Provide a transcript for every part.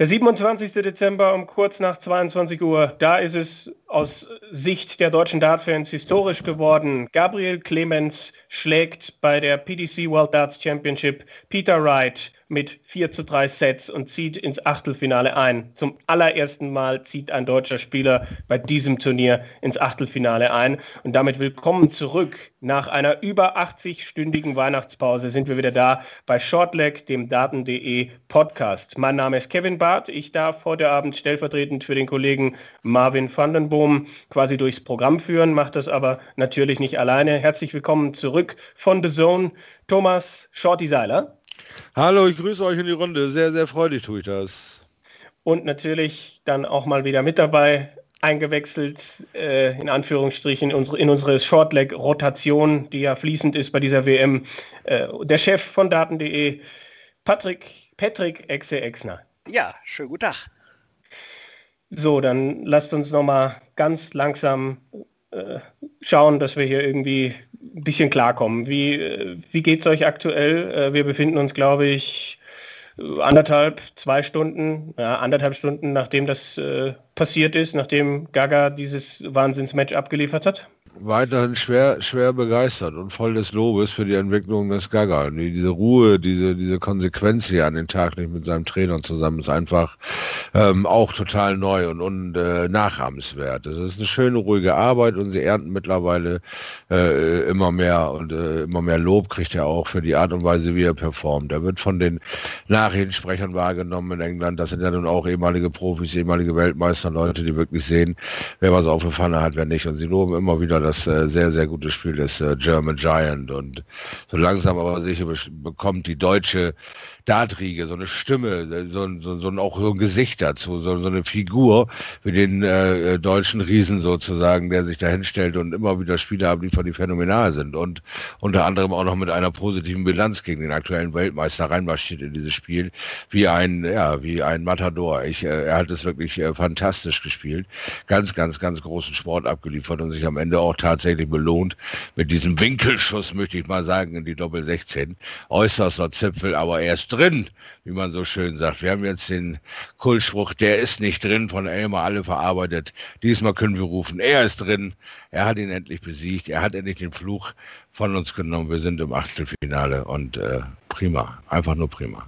Der 27. Dezember um kurz nach 22 Uhr, da ist es aus Sicht der deutschen Dartfans historisch geworden. Gabriel Clemens schlägt bei der PDC World Darts Championship Peter Wright mit 4 zu 3 Sets und zieht ins Achtelfinale ein. Zum allerersten Mal zieht ein deutscher Spieler bei diesem Turnier ins Achtelfinale ein. Und damit willkommen zurück. Nach einer über 80-stündigen Weihnachtspause sind wir wieder da bei Shortleg, dem Daten.de Podcast. Mein Name ist Kevin Barth. Ich darf heute Abend stellvertretend für den Kollegen Marvin Vandenboom quasi durchs Programm führen, macht das aber natürlich nicht alleine. Herzlich willkommen zurück von The Zone, Thomas Shorty Seiler. Hallo, ich grüße euch in die Runde. Sehr, sehr freudig tue ich das. Und natürlich dann auch mal wieder mit dabei, eingewechselt, äh, in Anführungsstrichen, in unsere, in unsere Shortleg-Rotation, die ja fließend ist bei dieser WM, äh, der Chef von Daten.de, Patrick, Patrick Exe Exner. Ja, schönen guten Tag. So, dann lasst uns noch mal ganz langsam äh, schauen, dass wir hier irgendwie ein bisschen klarkommen. Wie, äh, wie geht es euch aktuell? Äh, wir befinden uns, glaube ich, anderthalb, zwei Stunden, ja, anderthalb Stunden, nachdem das äh, passiert ist, nachdem Gaga dieses Wahnsinnsmatch abgeliefert hat weiterhin schwer, schwer begeistert und voll des Lobes für die Entwicklung des Gaga. Diese Ruhe, diese, diese Konsequenz hier an den Tag nicht mit seinem Trainer zusammen ist einfach ähm, auch total neu und, und äh, nachahmenswert. Es ist eine schöne, ruhige Arbeit und sie ernten mittlerweile äh, immer mehr und äh, immer mehr Lob kriegt er auch für die Art und Weise, wie er performt. Er wird von den Nachrichtensprechern wahrgenommen in England. Das sind ja nun auch ehemalige Profis, ehemalige Weltmeister, Leute, die wirklich sehen, wer was auf der Pfanne hat, wer nicht. Und sie loben immer wieder das äh, sehr, sehr gute Spiel des äh, German Giant. Und so langsam aber sicher bekommt die deutsche Dartriege, so eine Stimme, so, so, so auch so ein Gesicht dazu, so, so eine Figur wie den äh, deutschen Riesen sozusagen, der sich da hinstellt und immer wieder Spiele abliefert, die phänomenal sind und unter anderem auch noch mit einer positiven Bilanz gegen den aktuellen Weltmeister reinmarschiert in dieses Spiel, wie ein, ja, wie ein Matador. Ich, äh, er hat es wirklich äh, fantastisch gespielt, ganz, ganz, ganz großen Sport abgeliefert und sich am Ende auch tatsächlich belohnt mit diesem Winkelschuss, möchte ich mal sagen, in die Doppel 16. Äußerster Zipfel, aber er ist drin, wie man so schön sagt. Wir haben jetzt den Kultspruch, der ist nicht drin, von Elmar alle verarbeitet. Diesmal können wir rufen, er ist drin. Er hat ihn endlich besiegt. Er hat endlich den Fluch von uns genommen. Wir sind im Achtelfinale und äh, prima, einfach nur prima.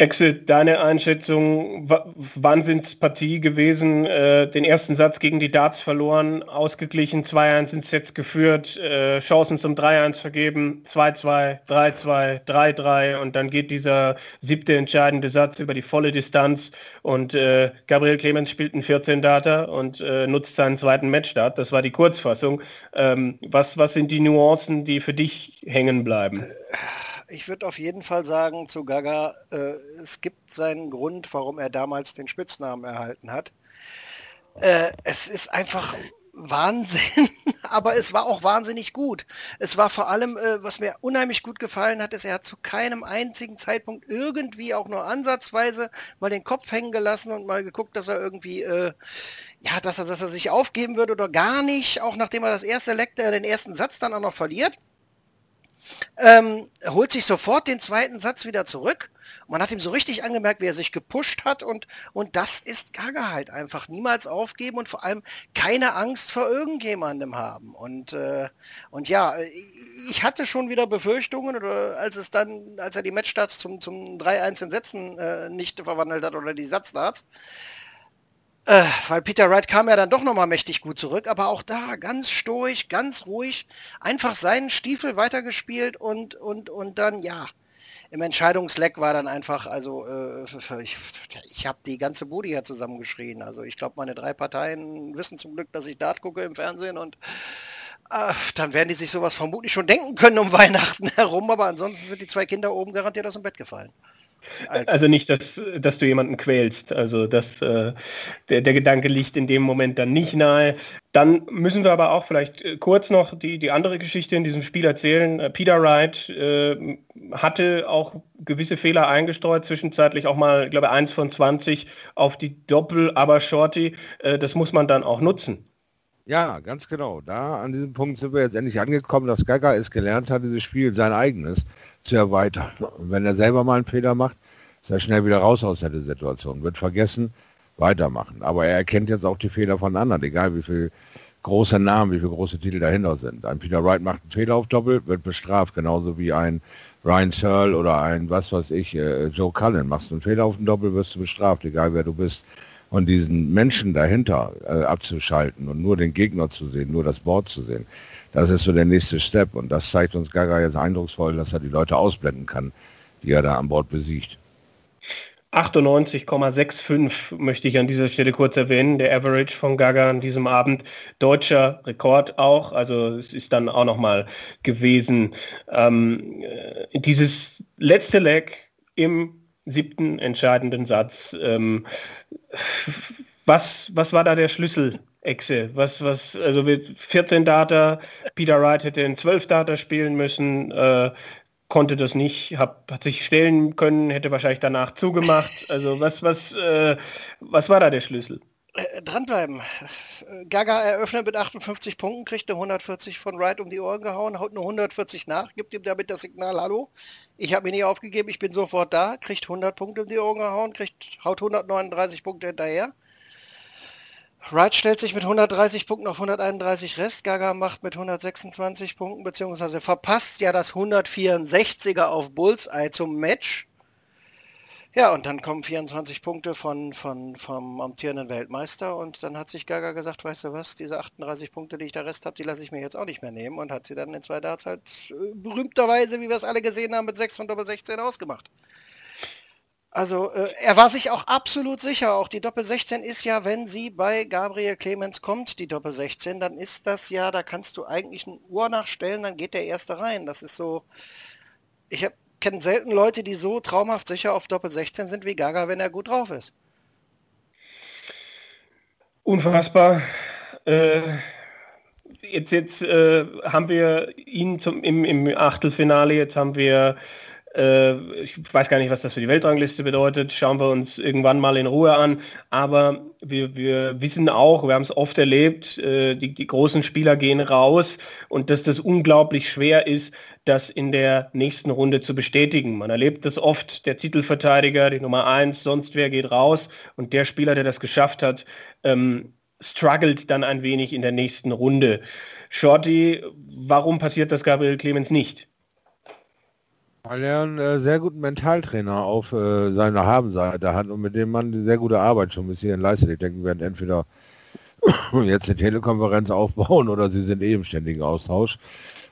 Exit, deine Einschätzung, Wahnsinnspartie gewesen, äh, den ersten Satz gegen die Darts verloren, ausgeglichen, 2-1 ins Sets geführt, äh, Chancen zum 3-1 vergeben, 2-2, 3-2, 3-3 und dann geht dieser siebte entscheidende Satz über die volle Distanz und äh, Gabriel Clemens spielt einen 14 Data und äh, nutzt seinen zweiten Matchstart. Das war die Kurzfassung. Ähm, was, was sind die Nuancen, die für dich hängen bleiben? Ich würde auf jeden Fall sagen zu Gaga, äh, es gibt seinen Grund, warum er damals den Spitznamen erhalten hat. Äh, es ist einfach Wahnsinn, aber es war auch wahnsinnig gut. Es war vor allem, äh, was mir unheimlich gut gefallen hat, ist, er hat zu keinem einzigen Zeitpunkt irgendwie auch nur ansatzweise mal den Kopf hängen gelassen und mal geguckt, dass er irgendwie, äh, ja, dass er, dass er sich aufgeben würde oder gar nicht, auch nachdem er das erste Leck, äh, den ersten Satz dann auch noch verliert ähm, holt sich sofort den zweiten Satz wieder zurück. Man hat ihm so richtig angemerkt, wie er sich gepusht hat und, und das ist Gaga halt einfach. Niemals aufgeben und vor allem keine Angst vor irgendjemandem haben. Und, äh, und ja, ich hatte schon wieder Befürchtungen, oder als es dann, als er die Matchstarts zum, zum 3-1 in Sätzen äh, nicht verwandelt hat oder die Satzstarts, äh, weil Peter Wright kam ja dann doch nochmal mächtig gut zurück, aber auch da ganz stoisch, ganz ruhig, einfach seinen Stiefel weitergespielt und, und, und dann, ja, im Entscheidungsleck war dann einfach, also äh, ich, ich habe die ganze Bude hier zusammengeschrien. Also ich glaube, meine drei Parteien wissen zum Glück, dass ich Dart gucke im Fernsehen und äh, dann werden die sich sowas vermutlich schon denken können um Weihnachten herum, aber ansonsten sind die zwei Kinder oben garantiert aus dem Bett gefallen. Also nicht, dass, dass du jemanden quälst. Also das, äh, der, der Gedanke liegt in dem Moment dann nicht nahe. Dann müssen wir aber auch vielleicht äh, kurz noch die, die andere Geschichte in diesem Spiel erzählen. Äh, Peter Wright äh, hatte auch gewisse Fehler eingestreut, zwischenzeitlich auch mal, ich glaube, 1 von 20 auf die Doppel, aber Shorty, äh, das muss man dann auch nutzen. Ja, ganz genau. Da an diesem Punkt sind wir jetzt endlich angekommen, dass Gaga es gelernt hat, dieses Spiel sein eigenes zu erweitern. Und wenn er selber mal einen Fehler macht, ist er schnell wieder raus aus der Situation, wird vergessen, weitermachen. Aber er erkennt jetzt auch die Fehler von anderen, egal wie viel große Namen, wie viele große Titel dahinter sind. Ein Peter Wright macht einen Fehler auf Doppel, wird bestraft, genauso wie ein Ryan Searle oder ein, was weiß ich, äh, Joe Cullen. Machst du einen Fehler auf dem Doppel, wirst du bestraft, egal wer du bist. Und diesen Menschen dahinter äh, abzuschalten und nur den Gegner zu sehen, nur das Board zu sehen, das ist so der nächste Step. Und das zeigt uns Gaga jetzt eindrucksvoll, dass er die Leute ausblenden kann, die er da an Bord besiegt. 98,65 möchte ich an dieser Stelle kurz erwähnen, der Average von Gaga an diesem Abend. Deutscher Rekord auch, also es ist dann auch nochmal gewesen. Ähm, äh, dieses letzte Leg im siebten entscheidenden Satz. Ähm, was, was war da der Schlüssel, Exe? Was, was, also mit 14 Data, Peter Wright hätte in 12 Data spielen müssen, äh, konnte das nicht, hab, hat sich stellen können, hätte wahrscheinlich danach zugemacht. Also was, was, äh, was war da der Schlüssel? Äh, dranbleiben. Gaga eröffnet mit 58 Punkten, kriegt eine 140 von Wright um die Ohren gehauen, haut eine 140 nach, gibt ihm damit das Signal, hallo, ich habe mich nicht aufgegeben, ich bin sofort da, kriegt 100 Punkte um die Ohren gehauen, kriegt, haut 139 Punkte hinterher. Wright stellt sich mit 130 Punkten auf 131 Rest. Gaga macht mit 126 Punkten, beziehungsweise verpasst ja das 164er auf Bullseye zum Match. Ja, und dann kommen 24 Punkte von, von, vom amtierenden Weltmeister und dann hat sich Gaga gesagt, weißt du was, diese 38 Punkte, die ich da Rest habe, die lasse ich mir jetzt auch nicht mehr nehmen und hat sie dann in zwei Darts halt äh, berühmterweise, wie wir es alle gesehen haben, mit 6 von Doppel 16 ausgemacht. Also äh, er war sich auch absolut sicher, auch die Doppel 16 ist ja, wenn sie bei Gabriel Clemens kommt, die Doppel 16, dann ist das ja, da kannst du eigentlich ein Uhr nachstellen, dann geht der erste rein. Das ist so, ich kenne selten Leute, die so traumhaft sicher auf Doppel 16 sind wie Gaga, wenn er gut drauf ist. Unfassbar. Äh, jetzt jetzt äh, haben wir ihn zum, im, im Achtelfinale, jetzt haben wir ich weiß gar nicht, was das für die Weltrangliste bedeutet. Schauen wir uns irgendwann mal in Ruhe an. Aber wir, wir wissen auch, wir haben es oft erlebt, äh, die, die großen Spieler gehen raus und dass das unglaublich schwer ist, das in der nächsten Runde zu bestätigen. Man erlebt das oft, der Titelverteidiger, die Nummer 1, sonst wer geht raus und der Spieler, der das geschafft hat, ähm, struggelt dann ein wenig in der nächsten Runde. Shorty, warum passiert das Gabriel Clemens nicht? Weil er einen äh, sehr guten Mentaltrainer auf äh, seiner Habenseite hat und mit dem man sehr gute Arbeit schon bis hierhin leistet. Ich denke, wir werden entweder jetzt eine Telekonferenz aufbauen oder sie sind eh im ständigen Austausch.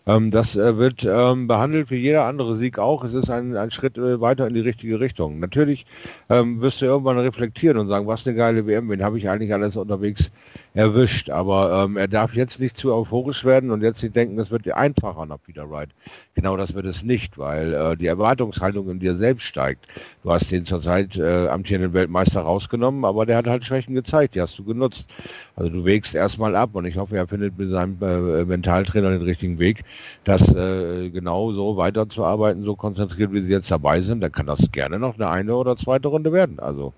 Ähm, das äh, wird ähm, behandelt wie jeder andere Sieg auch. Es ist ein, ein Schritt äh, weiter in die richtige Richtung. Natürlich ähm, wirst du irgendwann reflektieren und sagen, was eine geile WM, wen habe ich eigentlich alles unterwegs erwischt. Aber ähm, er darf jetzt nicht zu euphorisch werden und jetzt nicht denken, das wird einfacher nach Peter Wright. Genau das wird es nicht, weil äh, die Erwartungshaltung in dir selbst steigt. Du hast den zurzeit äh, amtierenden Weltmeister rausgenommen, aber der hat halt Schwächen gezeigt, die hast du genutzt. Also du wägst erstmal ab und ich hoffe, er findet mit seinem äh, Mentaltrainer den richtigen Weg, das äh, genau so weiterzuarbeiten, so konzentriert, wie sie jetzt dabei sind. Dann kann das gerne noch eine eine oder zweite Runde werden. Also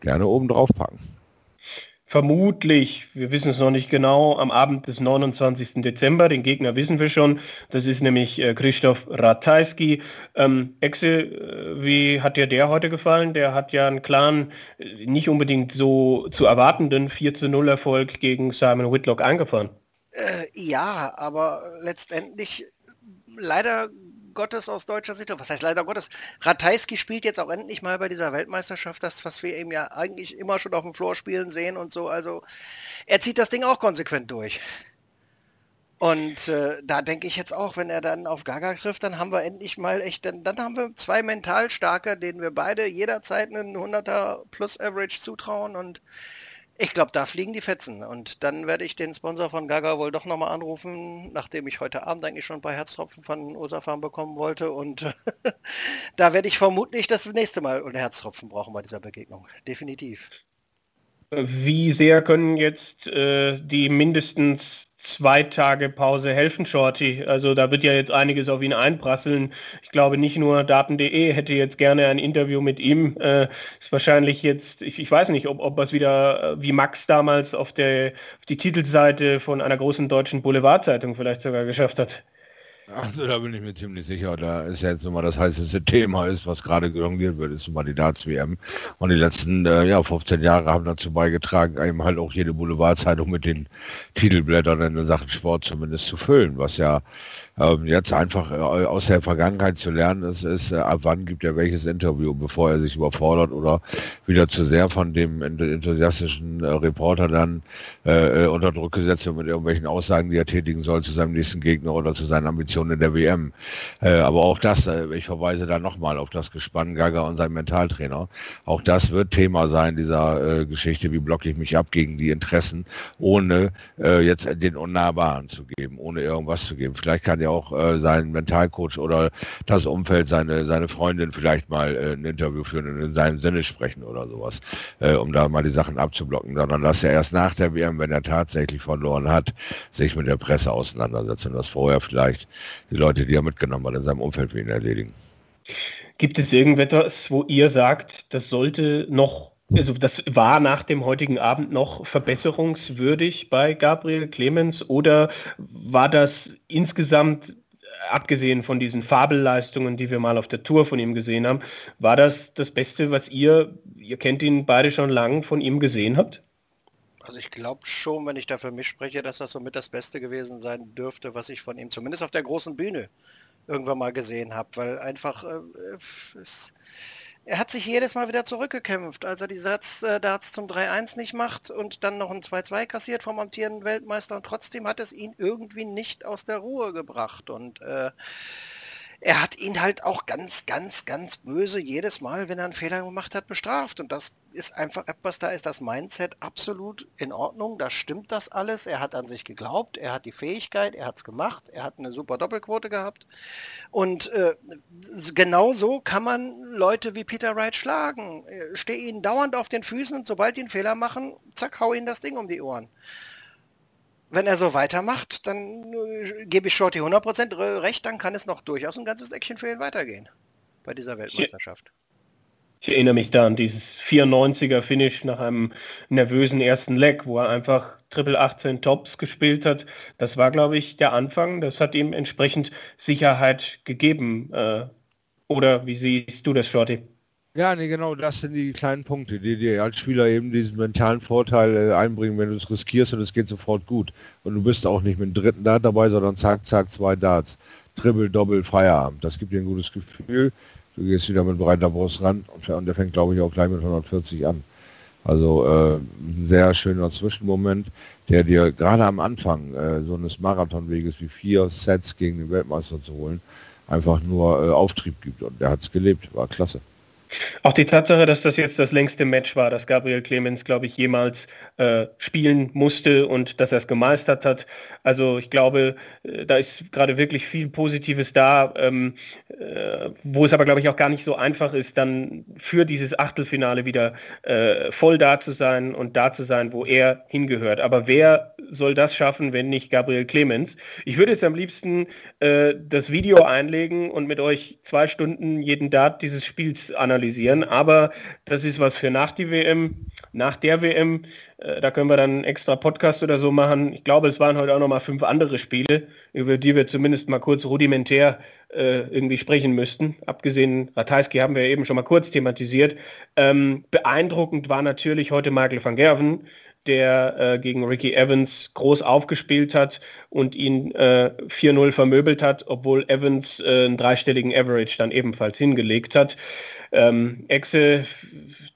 gerne oben drauf packen vermutlich, wir wissen es noch nicht genau, am Abend des 29. Dezember. Den Gegner wissen wir schon. Das ist nämlich äh, Christoph Ratajski. Ähm, Exe, äh, wie hat dir der heute gefallen? Der hat ja einen klaren, äh, nicht unbedingt so zu erwartenden 4 zu 0 Erfolg gegen Simon Whitlock angefahren. Äh, ja, aber letztendlich leider Gottes aus deutscher Sicht, was heißt leider Gottes, Ratajski spielt jetzt auch endlich mal bei dieser Weltmeisterschaft das, was wir eben ja eigentlich immer schon auf dem Floor spielen sehen und so. Also er zieht das Ding auch konsequent durch. Und äh, da denke ich jetzt auch, wenn er dann auf Gaga trifft, dann haben wir endlich mal echt, dann, dann haben wir zwei mental starke, denen wir beide jederzeit einen 100er plus Average zutrauen und Ich glaube, da fliegen die Fetzen. Und dann werde ich den Sponsor von Gaga wohl doch nochmal anrufen, nachdem ich heute Abend eigentlich schon ein paar Herztropfen von Osafan bekommen wollte. Und da werde ich vermutlich das nächste Mal Herztropfen brauchen bei dieser Begegnung. Definitiv. Wie sehr können jetzt äh, die mindestens zwei Tage Pause helfen, Shorty? Also da wird ja jetzt einiges auf ihn einprasseln. Ich glaube nicht nur Daten.de hätte jetzt gerne ein Interview mit ihm. Äh, ist wahrscheinlich jetzt, ich, ich weiß nicht, ob, ob es wieder äh, wie Max damals auf, der, auf die Titelseite von einer großen deutschen Boulevardzeitung vielleicht sogar geschafft hat. Also da bin ich mir ziemlich sicher, da ist jetzt nochmal das heißeste Thema ist, was gerade jongliert wird, ist mal die Darts-WM. Und die letzten äh, ja, 15 Jahre haben dazu beigetragen, eben halt auch jede Boulevardzeitung mit den Titelblättern in Sachen Sport zumindest zu füllen, was ja ähm, jetzt einfach äh, aus der Vergangenheit zu lernen, ist, ist äh, ab wann gibt er welches Interview, bevor er sich überfordert oder wieder zu sehr von dem enthusiastischen äh, Reporter dann äh, äh, unter Druck gesetzt wird mit irgendwelchen Aussagen, die er tätigen soll zu seinem nächsten Gegner oder zu seinen Ambitionen in der WM. Äh, aber auch das, äh, ich verweise da nochmal auf das Gespann Gaga und sein Mentaltrainer. Auch das wird Thema sein dieser äh, Geschichte, wie blocke ich mich ab gegen die Interessen, ohne äh, jetzt den Unnahbaren zu geben, ohne irgendwas zu geben. Vielleicht kann ja auch äh, sein Mentalcoach oder das Umfeld, seine, seine Freundin vielleicht mal äh, ein Interview führen und in seinem Sinne sprechen oder sowas, äh, um da mal die Sachen abzublocken, sondern dass er erst nach der WM, wenn er tatsächlich verloren hat, sich mit der Presse auseinandersetzt und das vorher vielleicht die Leute, die er mitgenommen hat, in seinem Umfeld für ihn erledigen. Gibt es irgendetwas, wo ihr sagt, das sollte noch also das war nach dem heutigen Abend noch verbesserungswürdig bei Gabriel Clemens oder war das insgesamt, abgesehen von diesen Fabelleistungen, die wir mal auf der Tour von ihm gesehen haben, war das das Beste, was ihr, ihr kennt ihn beide schon lang, von ihm gesehen habt? Also ich glaube schon, wenn ich da für mich spreche, dass das somit das Beste gewesen sein dürfte, was ich von ihm zumindest auf der großen Bühne irgendwann mal gesehen habe, weil einfach äh, es, er hat sich jedes Mal wieder zurückgekämpft, als er die Satz, äh, Darts zum 3-1 nicht macht und dann noch ein 2-2 kassiert vom amtierenden Weltmeister und trotzdem hat es ihn irgendwie nicht aus der Ruhe gebracht. Und äh, er hat ihn halt auch ganz, ganz, ganz böse jedes Mal, wenn er einen Fehler gemacht hat, bestraft. Und das ist einfach etwas, da ist das Mindset absolut in Ordnung. Da stimmt das alles. Er hat an sich geglaubt, er hat die Fähigkeit, er hat es gemacht, er hat eine super Doppelquote gehabt. Und äh, genau so kann man Leute wie Peter Wright schlagen. Äh, steh ihnen dauernd auf den Füßen und sobald die einen Fehler machen, zack, hau ihnen das Ding um die Ohren wenn er so weitermacht, dann äh, gebe ich Shorty 100% recht, dann kann es noch durchaus ein ganzes Eckchen für ihn weitergehen bei dieser Weltmeisterschaft. Ich, ich erinnere mich da an dieses 94er Finish nach einem nervösen ersten Leg, wo er einfach Triple 18 Tops gespielt hat. Das war, glaube ich, der Anfang. Das hat ihm entsprechend Sicherheit gegeben. Äh, oder wie siehst du das, Shorty? Ja, nee, genau, das sind die kleinen Punkte, die dir als Spieler eben diesen mentalen Vorteil äh, einbringen, wenn du es riskierst und es geht sofort gut. Und du bist auch nicht mit dem dritten Dart dabei, sondern zack, zack, zwei Darts. Triple, Doppel, Feierabend. Das gibt dir ein gutes Gefühl. Du gehst wieder mit breiter Brust ran und der fängt, glaube ich, auch gleich mit 140 an. Also äh, ein sehr schöner Zwischenmoment, der dir gerade am Anfang äh, so eines Marathonweges wie vier Sets gegen den Weltmeister zu holen, einfach nur äh, Auftrieb gibt. Und der hat es gelebt, war klasse. Auch die Tatsache, dass das jetzt das längste Match war, das Gabriel Clemens, glaube ich, jemals äh, spielen musste und dass er es gemeistert hat. Also ich glaube, äh, da ist gerade wirklich viel Positives da, ähm, äh, wo es aber, glaube ich, auch gar nicht so einfach ist, dann für dieses Achtelfinale wieder äh, voll da zu sein und da zu sein, wo er hingehört. Aber wer soll das schaffen, wenn nicht Gabriel Clemens? Ich würde jetzt am liebsten äh, das Video einlegen und mit euch zwei Stunden jeden Dart dieses Spiels analysieren, aber das ist was für nach die WM, nach der WM. Äh, da können wir dann einen extra Podcast oder so machen. Ich glaube, es waren heute auch noch mal fünf andere Spiele, über die wir zumindest mal kurz rudimentär äh, irgendwie sprechen müssten. Abgesehen, Ratajski haben wir eben schon mal kurz thematisiert. Ähm, beeindruckend war natürlich heute Michael van Gerven, der äh, gegen Ricky Evans groß aufgespielt hat und ihn äh, 4-0 vermöbelt hat, obwohl Evans äh, einen dreistelligen Average dann ebenfalls hingelegt hat. Ähm, Exe,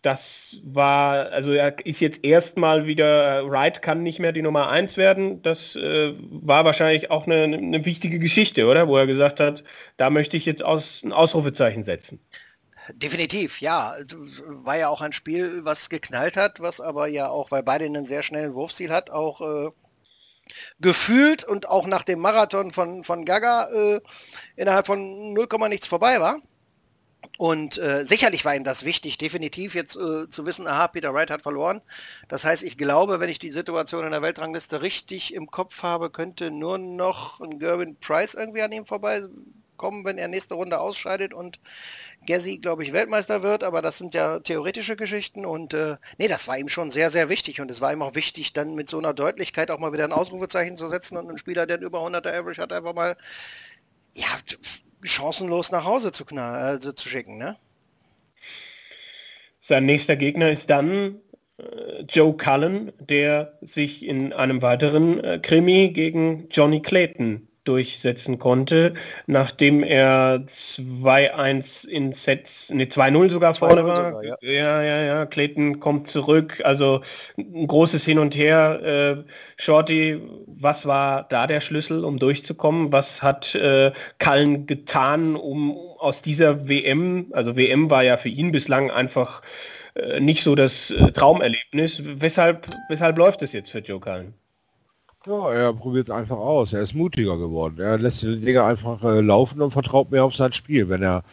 das war, also er ist jetzt erstmal wieder, äh, Wright kann nicht mehr die Nummer 1 werden. Das äh, war wahrscheinlich auch eine, eine, wichtige Geschichte, oder? Wo er gesagt hat, da möchte ich jetzt aus, ein Ausrufezeichen setzen. Definitiv, ja. War ja auch ein Spiel, was geknallt hat, was aber ja auch, weil beide einen sehr schnellen Wurfstil hat, auch äh, gefühlt und auch nach dem Marathon von, von Gaga äh, innerhalb von 0, nichts vorbei war. Und äh, sicherlich war ihm das wichtig, definitiv jetzt äh, zu wissen, aha, Peter Wright hat verloren. Das heißt, ich glaube, wenn ich die Situation in der Weltrangliste richtig im Kopf habe, könnte nur noch ein Gerwin Price irgendwie an ihm vorbeikommen, wenn er nächste Runde ausscheidet und Gessi, glaube ich, Weltmeister wird. Aber das sind ja theoretische Geschichten. Und äh, nee, das war ihm schon sehr, sehr wichtig. Und es war ihm auch wichtig, dann mit so einer Deutlichkeit auch mal wieder ein Ausrufezeichen zu setzen und einen Spieler, der über 100er Average hat, einfach mal ja, chancenlos nach Hause zu, also zu schicken. Ne? Sein nächster Gegner ist dann äh, Joe Cullen, der sich in einem weiteren äh, Krimi gegen Johnny Clayton durchsetzen konnte, nachdem er 2-1 in Sets, ne 2-0 sogar vorne war. Ja. ja. ja, ja, Clayton kommt zurück, also ein großes Hin und Her. Äh, Shorty, was war da der Schlüssel, um durchzukommen? Was hat äh, Kallen getan, um aus dieser WM, also WM war ja für ihn bislang einfach äh, nicht so das äh, Traumerlebnis. Weshalb, weshalb läuft es jetzt für Joe Cullen? Ja, er probiert einfach aus. Er ist mutiger geworden. Er lässt die Dinge einfach äh, laufen und vertraut mehr auf sein Spiel. Wenn er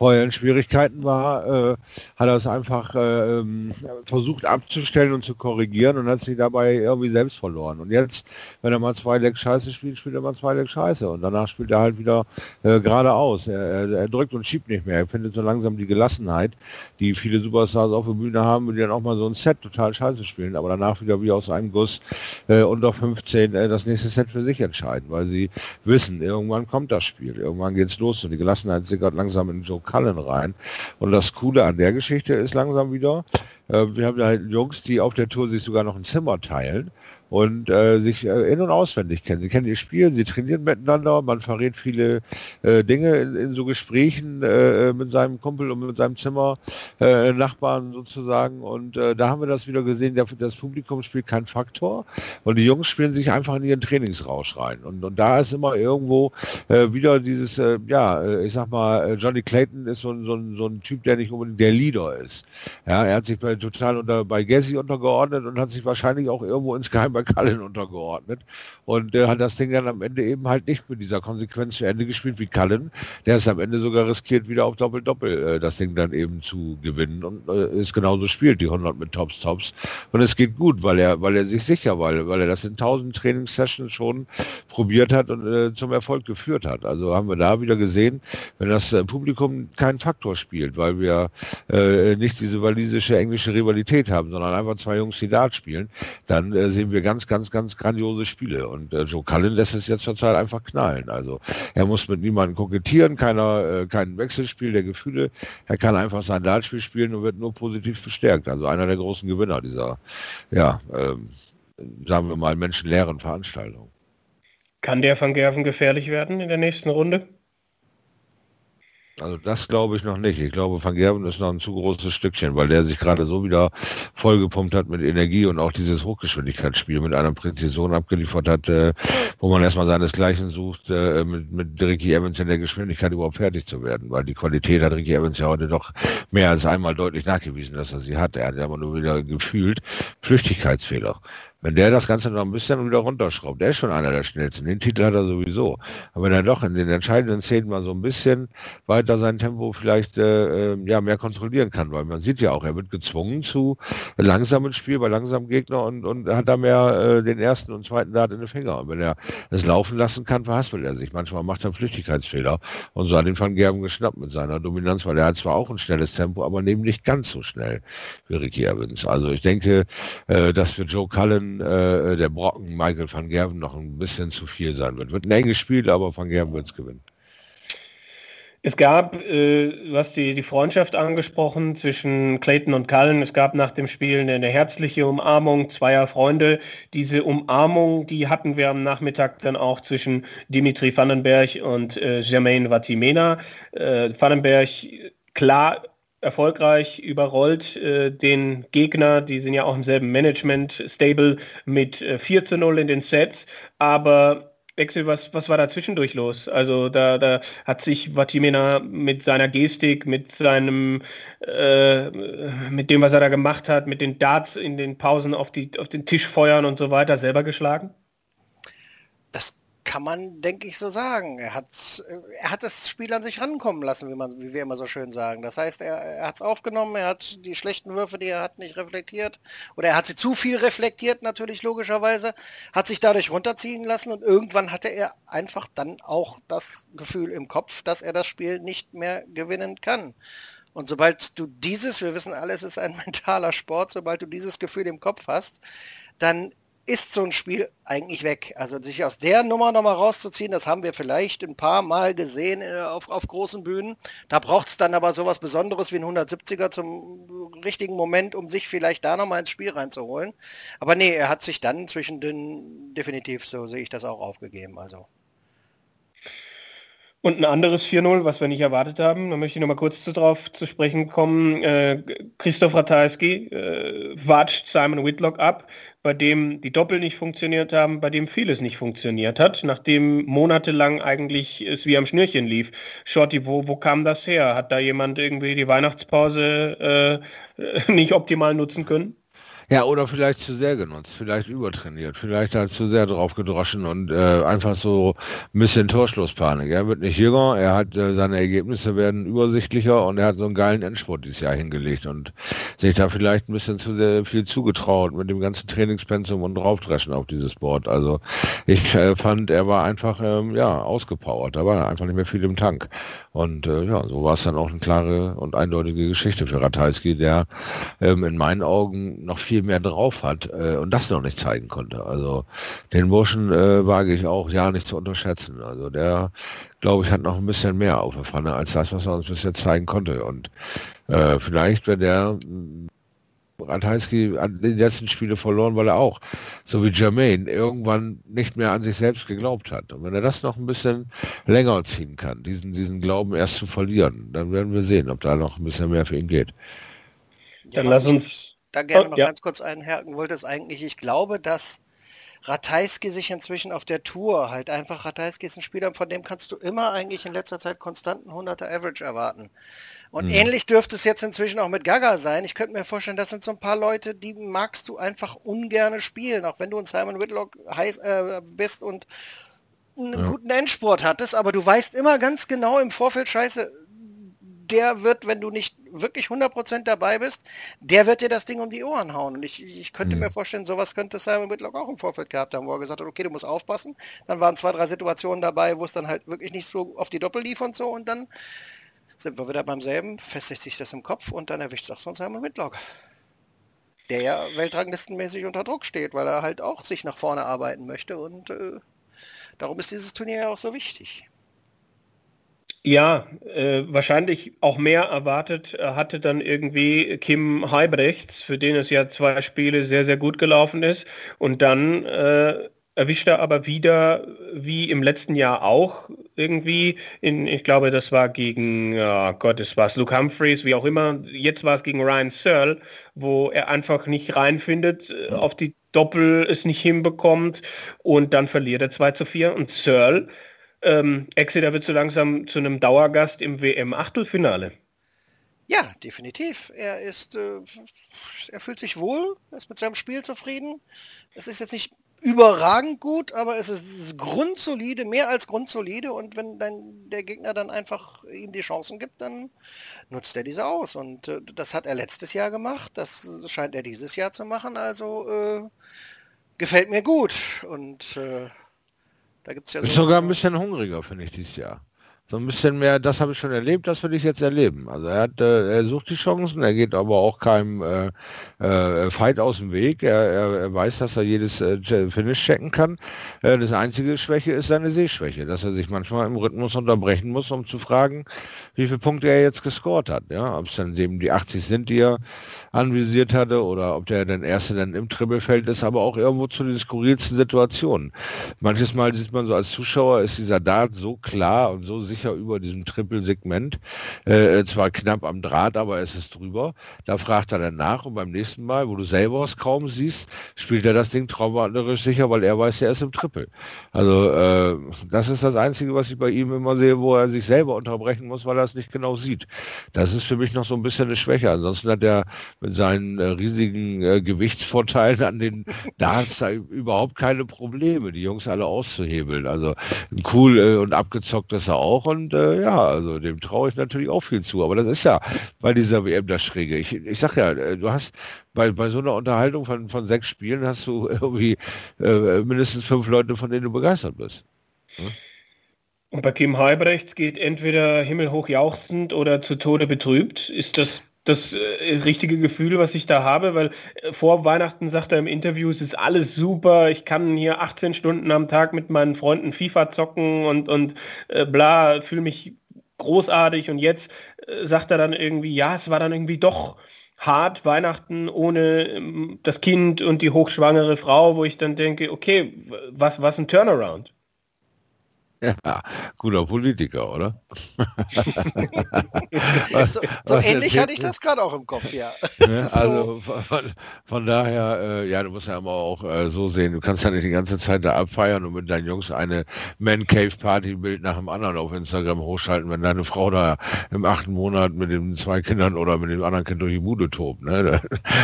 vorher in Schwierigkeiten war, äh, hat er es einfach äh, ähm, versucht abzustellen und zu korrigieren und hat sich dabei irgendwie selbst verloren. Und jetzt, wenn er mal zwei Lecks Scheiße spielt, spielt er mal zwei Lecks Scheiße und danach spielt er halt wieder äh, geradeaus. Er, er, er, drückt und schiebt nicht mehr. Er findet so langsam die Gelassenheit, die viele Superstars auf der Bühne haben, die dann auch mal so ein Set total Scheiße spielen, aber danach wieder wie aus einem Guss äh, unter 15 äh, das nächste Set für sich entscheiden, weil sie wissen, irgendwann kommt das Spiel, irgendwann geht's los und die Gelassenheit sickert langsam in Joe Cullen rein. Und das Coole an der Geschichte ist langsam wieder, äh, wir haben halt Jungs, die auf der Tour sich sogar noch ein Zimmer teilen und äh, sich äh, in- und auswendig kennen. Sie kennen ihr Spiel, sie trainieren miteinander, man verrät viele äh, Dinge in, in, so Gesprächen äh, mit seinem Kumpel und mit seinem Zimmer, äh, Nachbarn sozusagen. Und äh, da haben wir das wieder gesehen, der, das Publikum spielt kein Faktor und die Jungs spielen sich einfach in ihren Trainingsrausch rein. Und, und da ist immer irgendwo äh, wieder dieses, äh, ja, äh, ich sag mal, äh, Johnny Clayton ist so ein, so, so ein Typ, der nicht unbedingt der Leader ist. Ja, er hat sich bei, total unter, bei Gessi untergeordnet und hat sich wahrscheinlich auch irgendwo insgeheim bei Cullen untergeordnet und der hat das Ding dann am Ende eben halt nicht mit dieser Konsequenz zu Ende gespielt wie Cullen. Der ist am Ende sogar riskiert, wieder auf Doppel-Doppel äh, das Ding dann eben zu gewinnen und äh, ist genauso spielt, die 100 mit Tops, Tops. Und es geht gut, weil er, weil er sich sicher, weil, weil er das in 1000 Trainingssessions schon probiert hat und äh, zum Erfolg geführt hat. Also haben wir da wieder gesehen, wenn das äh, Publikum keinen Faktor spielt, weil wir äh, nicht diese walisische englische Rivalität haben, sondern einfach zwei Jungs, die Dart spielen, dann äh, sehen wir ganz, ganz, ganz grandiose Spiele. Und äh, Joe Cullen lässt es jetzt zurzeit einfach knallen. Also er muss mit niemandem kokettieren, keiner, äh, kein Wechselspiel der Gefühle. Er kann einfach sein Dartspiel spielen und wird nur positiv bestärkt. Also einer der großen Gewinner dieser, ja, ähm, sagen wir mal, menschenleeren Veranstaltung. Kann der Van Gerven gefährlich werden in der nächsten Runde? Also das glaube ich noch nicht. Ich glaube, Van Gerben ist noch ein zu großes Stückchen, weil der sich gerade so wieder vollgepumpt hat mit Energie und auch dieses Hochgeschwindigkeitsspiel mit einer Präzision abgeliefert hat, äh, wo man erstmal seinesgleichen sucht, äh, mit, mit Ricky Evans in der Geschwindigkeit überhaupt fertig zu werden, weil die Qualität hat Ricky Evans ja heute doch mehr als einmal deutlich nachgewiesen, dass er sie hat. Er hat ja immer nur wieder gefühlt Flüchtigkeitsfehler. Wenn der das Ganze noch ein bisschen wieder runterschraubt, der ist schon einer der schnellsten, den Titel hat er sowieso. Aber wenn er doch in den entscheidenden Szenen mal so ein bisschen weiter sein Tempo vielleicht äh, ähm, ja mehr kontrollieren kann, weil man sieht ja auch, er wird gezwungen zu langsamen Spiel bei langsamen Gegner und, und hat da mehr äh, den ersten und zweiten Dart in den Finger. Und wenn er es laufen lassen kann, verhaspelt er sich. Manchmal macht er Flüchtigkeitsfehler und so hat den Van Gerben geschnappt mit seiner Dominanz, weil er hat zwar auch ein schnelles Tempo, aber neben nicht ganz so schnell wie Ricky Evans. Also ich denke, äh, dass für Joe Cullen äh, der Brocken Michael van Gerven noch ein bisschen zu viel sein wird. Wird ein enges Spiel, aber van Gerven wird es gewinnen. Es gab, äh, was die, die Freundschaft angesprochen zwischen Clayton und Cullen. Es gab nach dem Spiel eine, eine, herzliche Umarmung zweier Freunde. Diese Umarmung, die hatten wir am Nachmittag dann auch zwischen Dimitri Vandenberg und äh, Germain Vatimena. Äh, Vandenberg klar erfolgreich überrollt äh, den Gegner, die sind ja auch im selben Management-Stable mit äh, 4 zu 0 in den Sets, aber Wechsel, was, was war da zwischendurch los? Also da, da hat sich Vatimena mit seiner Gestik, mit seinem, äh, mit dem, was er da gemacht hat, mit den Darts in den Pausen auf, die, auf den Tisch feuern und so weiter, selber geschlagen? Das kann man, denke ich, so sagen. Er hat, er hat das Spiel an sich rankommen lassen, wie, man, wie wir immer so schön sagen. Das heißt, er, er hat es aufgenommen, er hat die schlechten Würfe, die er hat, nicht reflektiert. Oder er hat sie zu viel reflektiert, natürlich logischerweise, hat sich dadurch runterziehen lassen und irgendwann hatte er einfach dann auch das Gefühl im Kopf, dass er das Spiel nicht mehr gewinnen kann. Und sobald du dieses, wir wissen alles, ist ein mentaler Sport, sobald du dieses Gefühl im Kopf hast, dann ist so ein Spiel eigentlich weg. Also sich aus der Nummer nochmal rauszuziehen, das haben wir vielleicht ein paar Mal gesehen äh, auf, auf großen Bühnen. Da braucht es dann aber sowas Besonderes wie ein 170er zum richtigen Moment, um sich vielleicht da nochmal ins Spiel reinzuholen. Aber nee, er hat sich dann zwischen den definitiv, so sehe ich das auch, aufgegeben. Also. Und ein anderes 4-0, was wir nicht erwartet haben, da möchte ich noch mal kurz darauf zu sprechen kommen. Äh, Christoph Ratajski äh, watscht Simon Whitlock ab bei dem die Doppel nicht funktioniert haben, bei dem vieles nicht funktioniert hat, nachdem monatelang eigentlich es wie am Schnürchen lief. Shorty, wo, wo kam das her? Hat da jemand irgendwie die Weihnachtspause äh, nicht optimal nutzen können? Ja, oder vielleicht zu sehr genutzt, vielleicht übertrainiert, vielleicht halt zu sehr drauf gedroschen und äh, einfach so ein bisschen Torschlusspanik. Er wird nicht jünger, er hat äh, seine Ergebnisse werden übersichtlicher und er hat so einen geilen Endspurt dieses Jahr hingelegt und sich da vielleicht ein bisschen zu sehr viel zugetraut mit dem ganzen Trainingspensum und draufdreschen auf dieses Board. Also ich äh, fand, er war einfach ähm, ja ausgepowert, da war einfach nicht mehr viel im Tank. Und äh, ja, so war es dann auch eine klare und eindeutige Geschichte für Ratajski, der ähm, in meinen Augen noch viel mehr drauf hat äh, und das noch nicht zeigen konnte. Also den Burschen äh, wage ich auch ja nicht zu unterschätzen. Also der, glaube ich, hat noch ein bisschen mehr auf der Pfanne als das, was er uns bis jetzt zeigen konnte. Und äh, vielleicht, wenn der Ratajski hat die letzten Spiele verloren, weil er auch, so wie Jermaine, irgendwann nicht mehr an sich selbst geglaubt hat. Und wenn er das noch ein bisschen länger ziehen kann, diesen, diesen Glauben erst zu verlieren, dann werden wir sehen, ob da noch ein bisschen mehr für ihn geht. Ja, dann lass uns da gerne oh, noch ja. ganz kurz einhaken wollte, ist eigentlich, ich glaube, dass Ratajski sich inzwischen auf der Tour halt einfach, Ratajski ist ein Spieler, von dem kannst du immer eigentlich in letzter Zeit konstanten 100er Average erwarten. Und mhm. ähnlich dürfte es jetzt inzwischen auch mit Gaga sein. Ich könnte mir vorstellen, das sind so ein paar Leute, die magst du einfach ungerne spielen, auch wenn du ein Simon Whitlock heiß, äh, bist und einen ja. guten Endsport hattest, aber du weißt immer ganz genau im Vorfeld, scheiße, der wird, wenn du nicht wirklich 100% dabei bist, der wird dir das Ding um die Ohren hauen. Und ich, ich könnte mhm. mir vorstellen, sowas könnte Simon Whitlock auch im Vorfeld gehabt haben, wo er gesagt hat, okay, du musst aufpassen. Dann waren zwei, drei Situationen dabei, wo es dann halt wirklich nicht so auf die Doppel lief und so. Und dann sind wir wieder beim selben, festigt sich das im Kopf und dann erwischt es von Simon Whitlock. Der ja weltranglistenmäßig unter Druck steht, weil er halt auch sich nach vorne arbeiten möchte und äh, darum ist dieses Turnier ja auch so wichtig. Ja, äh, wahrscheinlich auch mehr erwartet hatte dann irgendwie Kim Heibrechts, für den es ja zwei Spiele sehr, sehr gut gelaufen ist. Und dann äh, erwischt er aber wieder, wie im letzten Jahr auch, irgendwie, in, ich glaube, das war gegen, oh Gott, es war Luke Humphreys, wie auch immer, jetzt war es gegen Ryan Searle, wo er einfach nicht reinfindet, äh, auf die Doppel es nicht hinbekommt und dann verliert er 2 zu 4 und Searle ähm, Exeter wird so langsam zu einem Dauergast im WM-Achtelfinale. Ja, definitiv. Er ist, äh, er fühlt sich wohl, ist mit seinem Spiel zufrieden. Es ist jetzt nicht überragend gut, aber es ist grundsolide, mehr als grundsolide. Und wenn dann der Gegner dann einfach ihm die Chancen gibt, dann nutzt er diese aus. Und äh, das hat er letztes Jahr gemacht, das scheint er dieses Jahr zu machen. Also äh, gefällt mir gut. Und äh, da gibt's ja so ist sogar ein bisschen hungriger, finde ich, dieses Jahr so ein bisschen mehr, das habe ich schon erlebt, das will ich jetzt erleben. Also er hat, äh, er sucht die Chancen, er geht aber auch keinem äh, äh, Fight aus dem Weg. Er, er, er weiß, dass er jedes äh, Finish checken kann. Äh, das einzige Schwäche ist seine Sehschwäche, dass er sich manchmal im Rhythmus unterbrechen muss, um zu fragen, wie viele Punkte er jetzt gescored hat. Ja, ob es dann eben die 80 sind, die er anvisiert hatte, oder ob der dann erste dann im Trippelfeld ist, aber auch irgendwo zu den skurrilsten Situationen. Manches Mal sieht man so als Zuschauer, ist dieser Dart so klar und so sicher sicher über diesem Triple-Segment, äh, zwar knapp am Draht, aber es ist drüber. Da fragt er dann nach und beim nächsten Mal, wo du selber es kaum siehst, spielt er das Ding traumatisch sicher, weil er weiß, er ist im Triple. Also äh, das ist das Einzige, was ich bei ihm immer sehe, wo er sich selber unterbrechen muss, weil er es nicht genau sieht. Das ist für mich noch so ein bisschen eine Schwäche. Ansonsten hat er mit seinen äh, riesigen äh, Gewichtsvorteilen an den Darts überhaupt keine Probleme, die Jungs alle auszuhebeln. Also cool äh, und abgezockt ist er auch und äh, ja, also dem traue ich natürlich auch viel zu. Aber das ist ja bei dieser WM das Schräge. Ich, ich sag ja, äh, du hast bei, bei so einer Unterhaltung von, von sechs Spielen hast du irgendwie äh, mindestens fünf Leute, von denen du begeistert bist. Hm? Und bei Kim Halbrechts geht entweder himmelhoch jauchzend oder zu Tode betrübt. Ist das das äh, richtige Gefühl, was ich da habe, weil äh, vor Weihnachten sagt er im Interview, es ist alles super, ich kann hier 18 Stunden am Tag mit meinen Freunden FIFA zocken und, und äh, bla, fühle mich großartig und jetzt äh, sagt er dann irgendwie, ja, es war dann irgendwie doch hart Weihnachten ohne ähm, das Kind und die hochschwangere Frau, wo ich dann denke, okay, was, was ein Turnaround. Ja, guter Politiker, oder? was, so was ähnlich hatte ich das gerade auch im Kopf, ja. ja also so. von, von, daher, äh, ja, du musst ja immer auch äh, so sehen, du kannst ja nicht die ganze Zeit da abfeiern und mit deinen Jungs eine Man Cave Party Bild nach dem anderen auf Instagram hochschalten, wenn deine Frau da im achten Monat mit den zwei Kindern oder mit dem anderen Kind durch die Bude tobt. Ne?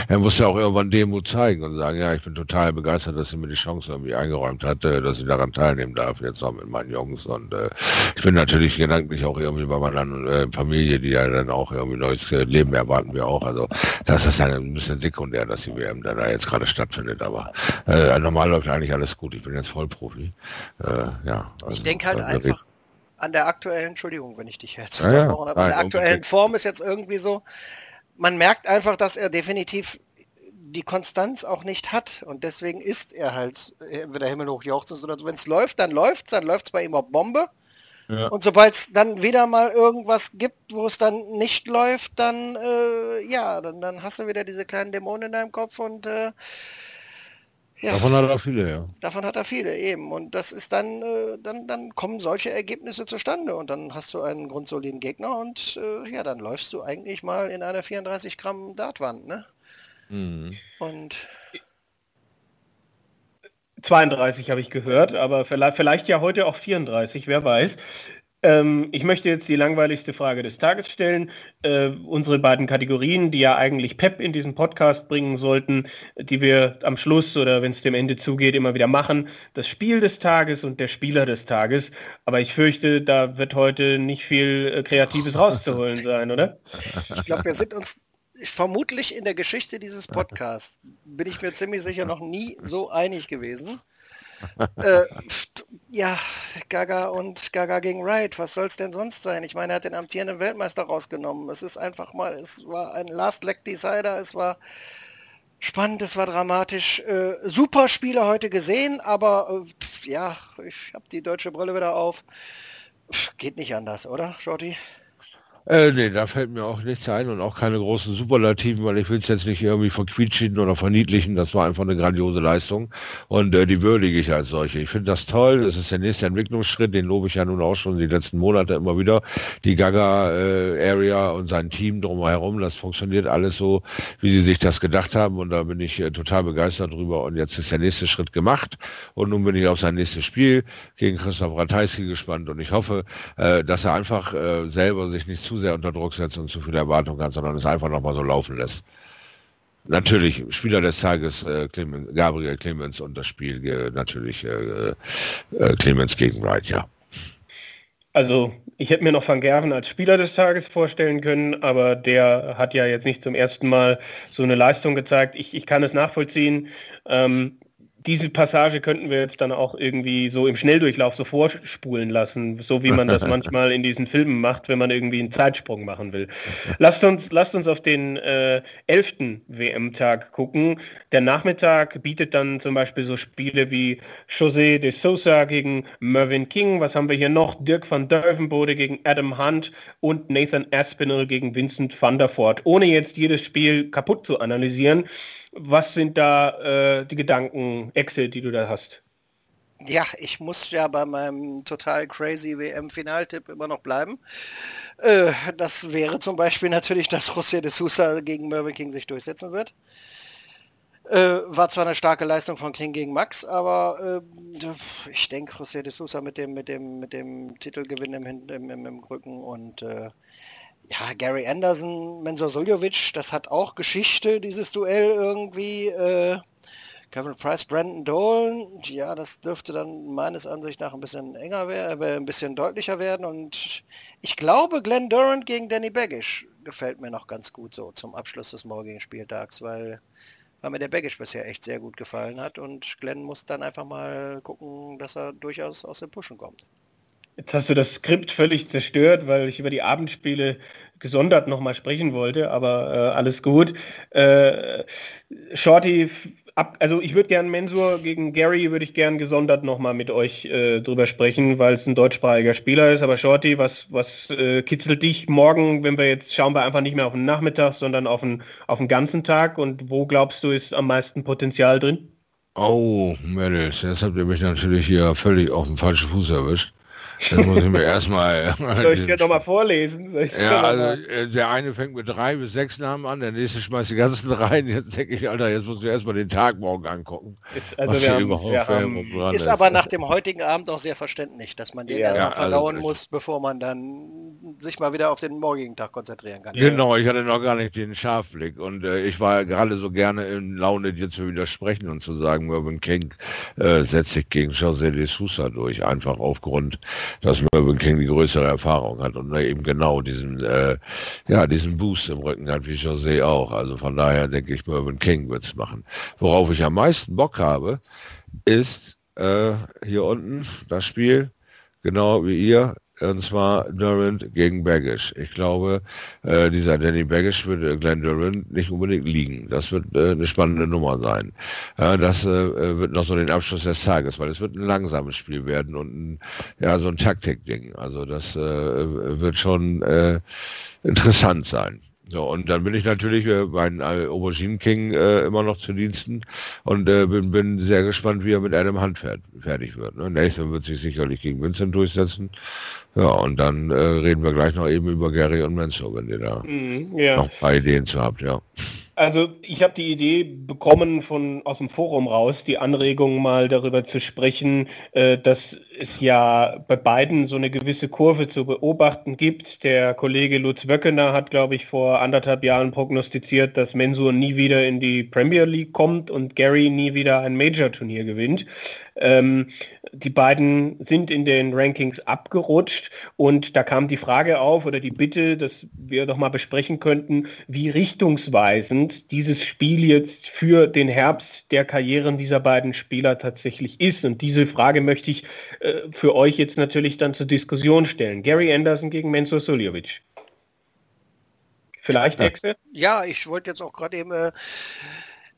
Er muss ja auch irgendwann Demut zeigen und sagen, ja, ich bin total begeistert, dass sie mir die Chance irgendwie eingeräumt hat, dass ich daran teilnehmen darf, jetzt auch mit meinen Jungs. Jungs und äh, ich bin natürlich gedanklich auch irgendwie bei meiner äh, Familie, die ja dann auch irgendwie neues äh, Leben erwarten wir auch. Also das ist dann ein bisschen sekundär, dass die WM da, da jetzt gerade stattfindet, aber äh, normal läuft eigentlich alles gut. Ich bin jetzt Vollprofi. Äh, ja, also, ich denke halt einfach an der aktuellen, Entschuldigung, wenn ich dich jetzt ja, ja. an der aktuellen Form ist jetzt irgendwie so, man merkt einfach, dass er definitiv die Konstanz auch nicht hat. Und deswegen ist er halt entweder himmelhoch jauchzend oder wenn es läuft, dann läuft es, dann läuft es bei ihm auf Bombe. Ja. Und sobald es dann wieder mal irgendwas gibt, wo es dann nicht läuft, dann äh, ja, dann, dann hast du wieder diese kleinen Dämonen in deinem Kopf und äh, ja, davon hat er viele, ja. Davon hat er viele eben. Und das ist dann, äh, dann, dann kommen solche Ergebnisse zustande und dann hast du einen grundsoliden Gegner und äh, ja, dann läufst du eigentlich mal in einer 34 Gramm Dartwand, ne? Mhm. Und 32 habe ich gehört, aber vielleicht, vielleicht, ja heute auch 34, wer weiß. Ähm, ich möchte jetzt die langweiligste Frage des Tages stellen. Äh, unsere beiden Kategorien, die ja eigentlich Pep in diesen Podcast bringen sollten, die wir am Schluss oder wenn es dem Ende zugeht, immer wieder machen. Das Spiel des Tages und der Spieler des Tages. Aber ich fürchte, da wird heute nicht viel äh, Kreatives rauszuholen sein, oder? Ich glaube, wir sind uns vermutlich in der Geschichte dieses Podcasts bin ich mir ziemlich sicher noch nie so einig gewesen. äh, ja, Gaga und Gaga gegen Wright, was soll es denn sonst sein? Ich meine, er hat den amtierenden Weltmeister rausgenommen. Es ist einfach mal, es war ein Last Leg Decider, es war spannend, es war dramatisch. Äh, super Spiele heute gesehen, aber äh, ja, ich habe die deutsche Brille wieder auf. Geht nicht anders, oder, Shorty? Äh, nee, da fällt mir auch nichts ein und auch keine großen Superlativen, weil ich will es jetzt nicht irgendwie verquietschen oder verniedlichen. Das war einfach eine grandiose Leistung und äh, die würdige ich als solche. Ich finde das toll. Das ist der nächste Entwicklungsschritt, den lobe ich ja nun auch schon die letzten Monate immer wieder. Die Gaga-Area äh, und sein Team drumherum, das funktioniert alles so, wie sie sich das gedacht haben und da bin ich äh, total begeistert drüber und jetzt ist der nächste Schritt gemacht und nun bin ich auf sein nächstes Spiel gegen Christoph Ratajski gespannt und ich hoffe, äh, dass er einfach äh, selber sich nicht zu sehr unter Druck setzt und zu viel Erwartung hat, sondern es einfach nochmal so laufen lässt. Natürlich, Spieler des Tages äh, Clemens, Gabriel Clemens und das Spiel äh, natürlich äh, Clemens gegen Wright, ja. Also ich hätte mir noch Van Gerven als Spieler des Tages vorstellen können, aber der hat ja jetzt nicht zum ersten Mal so eine Leistung gezeigt. Ich, ich kann es nachvollziehen. Ähm, diese Passage könnten wir jetzt dann auch irgendwie so im Schnelldurchlauf so vorspulen lassen, so wie man das manchmal in diesen Filmen macht, wenn man irgendwie einen Zeitsprung machen will. Lasst uns, lasst uns auf den äh, 11. WM-Tag gucken. Der Nachmittag bietet dann zum Beispiel so Spiele wie José de Sousa gegen Mervyn King. Was haben wir hier noch? Dirk van Dervenbode gegen Adam Hunt und Nathan Aspinall gegen Vincent van der Voort. Ohne jetzt jedes Spiel kaputt zu analysieren, was sind da äh, die Gedanken, Excel, die du da hast? Ja, ich muss ja bei meinem total crazy WM-Finaltipp immer noch bleiben. Äh, das wäre zum Beispiel natürlich, dass José de Sousa gegen Mervyn King sich durchsetzen wird. Äh, war zwar eine starke Leistung von King gegen Max, aber äh, ich denke, José de Sousa mit dem, mit dem, mit dem Titelgewinn im, im, im, im Rücken und äh, ja, Gary Anderson, Mensur Suljovic, das hat auch Geschichte, dieses Duell irgendwie. Äh, Kevin Price, Brandon Dolan, ja, das dürfte dann meines Ansichts nach ein bisschen enger werden, äh, ein bisschen deutlicher werden. Und ich glaube, Glenn Durant gegen Danny Baggish gefällt mir noch ganz gut so zum Abschluss des morgigen Spieltags, weil weil mir der Baggish bisher echt sehr gut gefallen hat und Glenn muss dann einfach mal gucken, dass er durchaus aus dem Pushen kommt. Jetzt hast du das Skript völlig zerstört, weil ich über die Abendspiele gesondert nochmal sprechen wollte, aber äh, alles gut. Äh, Shorty ab, also ich würde gern Mensur gegen Gary würde ich gern gesondert nochmal mit euch äh, drüber sprechen, weil es ein deutschsprachiger Spieler ist. Aber Shorty, was, was äh, kitzelt dich morgen, wenn wir jetzt schauen wir einfach nicht mehr auf den Nachmittag, sondern auf den, auf den ganzen Tag und wo glaubst du ist am meisten Potenzial drin? Oh, Mädels, jetzt habt ihr mich natürlich hier völlig auf den falschen Fuß erwischt. Das muss ich mir erstmal. Soll ich dir nochmal vorlesen? Ja, also äh, der eine fängt mit drei bis sechs Namen an, der nächste schmeißt die ganzen rein. Jetzt denke ich, Alter, jetzt muss ich erstmal den Tag morgen angucken. Ist, also wir haben, wir haben, ist, ist aber nach dem heutigen Abend auch sehr verständlich, dass man den ja, erstmal ja, verdauen also, muss, bevor man dann sich mal wieder auf den morgigen Tag konzentrieren kann. Genau, ich hatte noch gar nicht den Scharfblick und äh, ich war gerade so gerne in Laune, dir zu widersprechen und zu sagen, Mervyn King äh, setzt sich gegen José de Sousa durch, einfach aufgrund dass Mervyn King die größere Erfahrung hat und eben genau diesen, äh, ja, diesen Boost im Rücken hat, wie José auch. Also von daher denke ich, Mervyn King wird es machen. Worauf ich am meisten Bock habe, ist äh, hier unten das Spiel, genau wie ihr, und zwar Durant gegen Baggish. Ich glaube, äh, dieser Danny Baggish wird äh, Glenn Durant nicht unbedingt liegen. Das wird äh, eine spannende Nummer sein. Äh, das äh, wird noch so den Abschluss des Tages, weil es wird ein langsames Spiel werden und ein, ja, so ein Taktikding. Also das äh, wird schon äh, interessant sein. So, und dann bin ich natürlich äh, mein äh, Aubergine King äh, immer noch zu Diensten und äh, bin, bin sehr gespannt, wie er mit einem Hand fertig wird. Ne? Nathan wird sich sicherlich gegen Vincent durchsetzen. Ja, und dann äh, reden wir gleich noch eben über Gary und Menzo, wenn ihr da mm, ja. noch ein paar Ideen zu habt, ja. Also ich habe die Idee bekommen von aus dem Forum raus, die Anregung mal darüber zu sprechen, äh, dass es ja bei beiden so eine gewisse Kurve zu beobachten gibt. Der Kollege Lutz Wöckener hat, glaube ich, vor anderthalb Jahren prognostiziert, dass Mensur nie wieder in die Premier League kommt und Gary nie wieder ein Major-Turnier gewinnt. Ähm, die beiden sind in den Rankings abgerutscht und da kam die Frage auf oder die Bitte, dass wir doch mal besprechen könnten, wie richtungsweisend dieses Spiel jetzt für den Herbst der Karrieren dieser beiden Spieler tatsächlich ist. Und diese Frage möchte ich äh, für euch jetzt natürlich dann zur Diskussion stellen. Gary Anderson gegen Mensur Suljovic. Vielleicht, Exe? Ja, ich wollte jetzt auch gerade eben äh,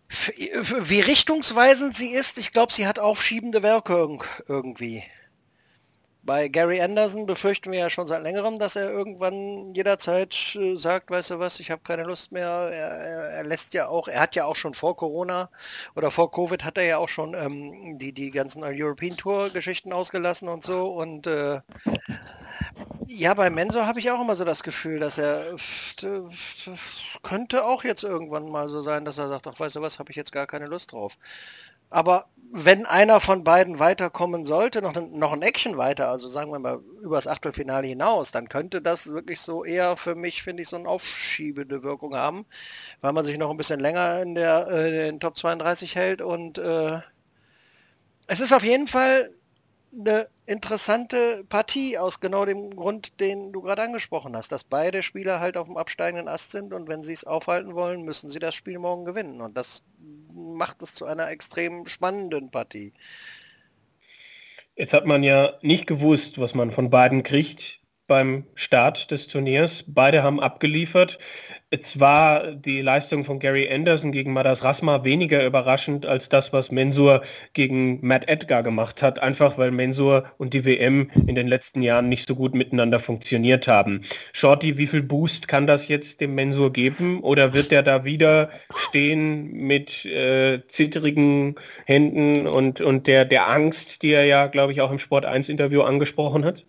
wie richtungsweisend sie ist, ich glaube, sie hat aufschiebende Wirkung irgendwie. Bei Gary Anderson befürchten wir ja schon seit längerem, dass er irgendwann jederzeit äh, sagt, weißt du was, ich habe keine Lust mehr. Er, er, lässt ja auch, er hat ja auch schon vor Corona oder vor Covid hat er ja auch schon ähm, die, die ganzen European Tour Geschichten ausgelassen und so. Und äh, ja, bei Mensor habe ich auch immer so das Gefühl, dass er könnte auch jetzt irgendwann mal so sein, dass er sagt, ach weißt du was, habe ich jetzt gar keine Lust drauf. Aber wenn einer von beiden weiterkommen sollte, noch, noch ein Action weiter, also sagen wir mal übers Achtelfinale hinaus, dann könnte das wirklich so eher für mich, finde ich, so eine aufschiebende Wirkung haben, weil man sich noch ein bisschen länger in der äh, in Top 32 hält und äh, es ist auf jeden Fall eine interessante Partie aus genau dem Grund, den du gerade angesprochen hast, dass beide Spieler halt auf dem absteigenden Ast sind und wenn sie es aufhalten wollen, müssen sie das Spiel morgen gewinnen. Und das macht es zu einer extrem spannenden Partie. Jetzt hat man ja nicht gewusst, was man von beiden kriegt beim Start des Turniers. Beide haben abgeliefert. Es war die Leistung von Gary Anderson gegen Madas Rasma weniger überraschend als das, was Mensur gegen Matt Edgar gemacht hat, einfach weil Mensur und die WM in den letzten Jahren nicht so gut miteinander funktioniert haben. Shorty, wie viel Boost kann das jetzt dem Mensur geben oder wird er da wieder stehen mit äh, zittrigen Händen und, und der, der Angst, die er ja, glaube ich, auch im Sport 1 Interview angesprochen hat?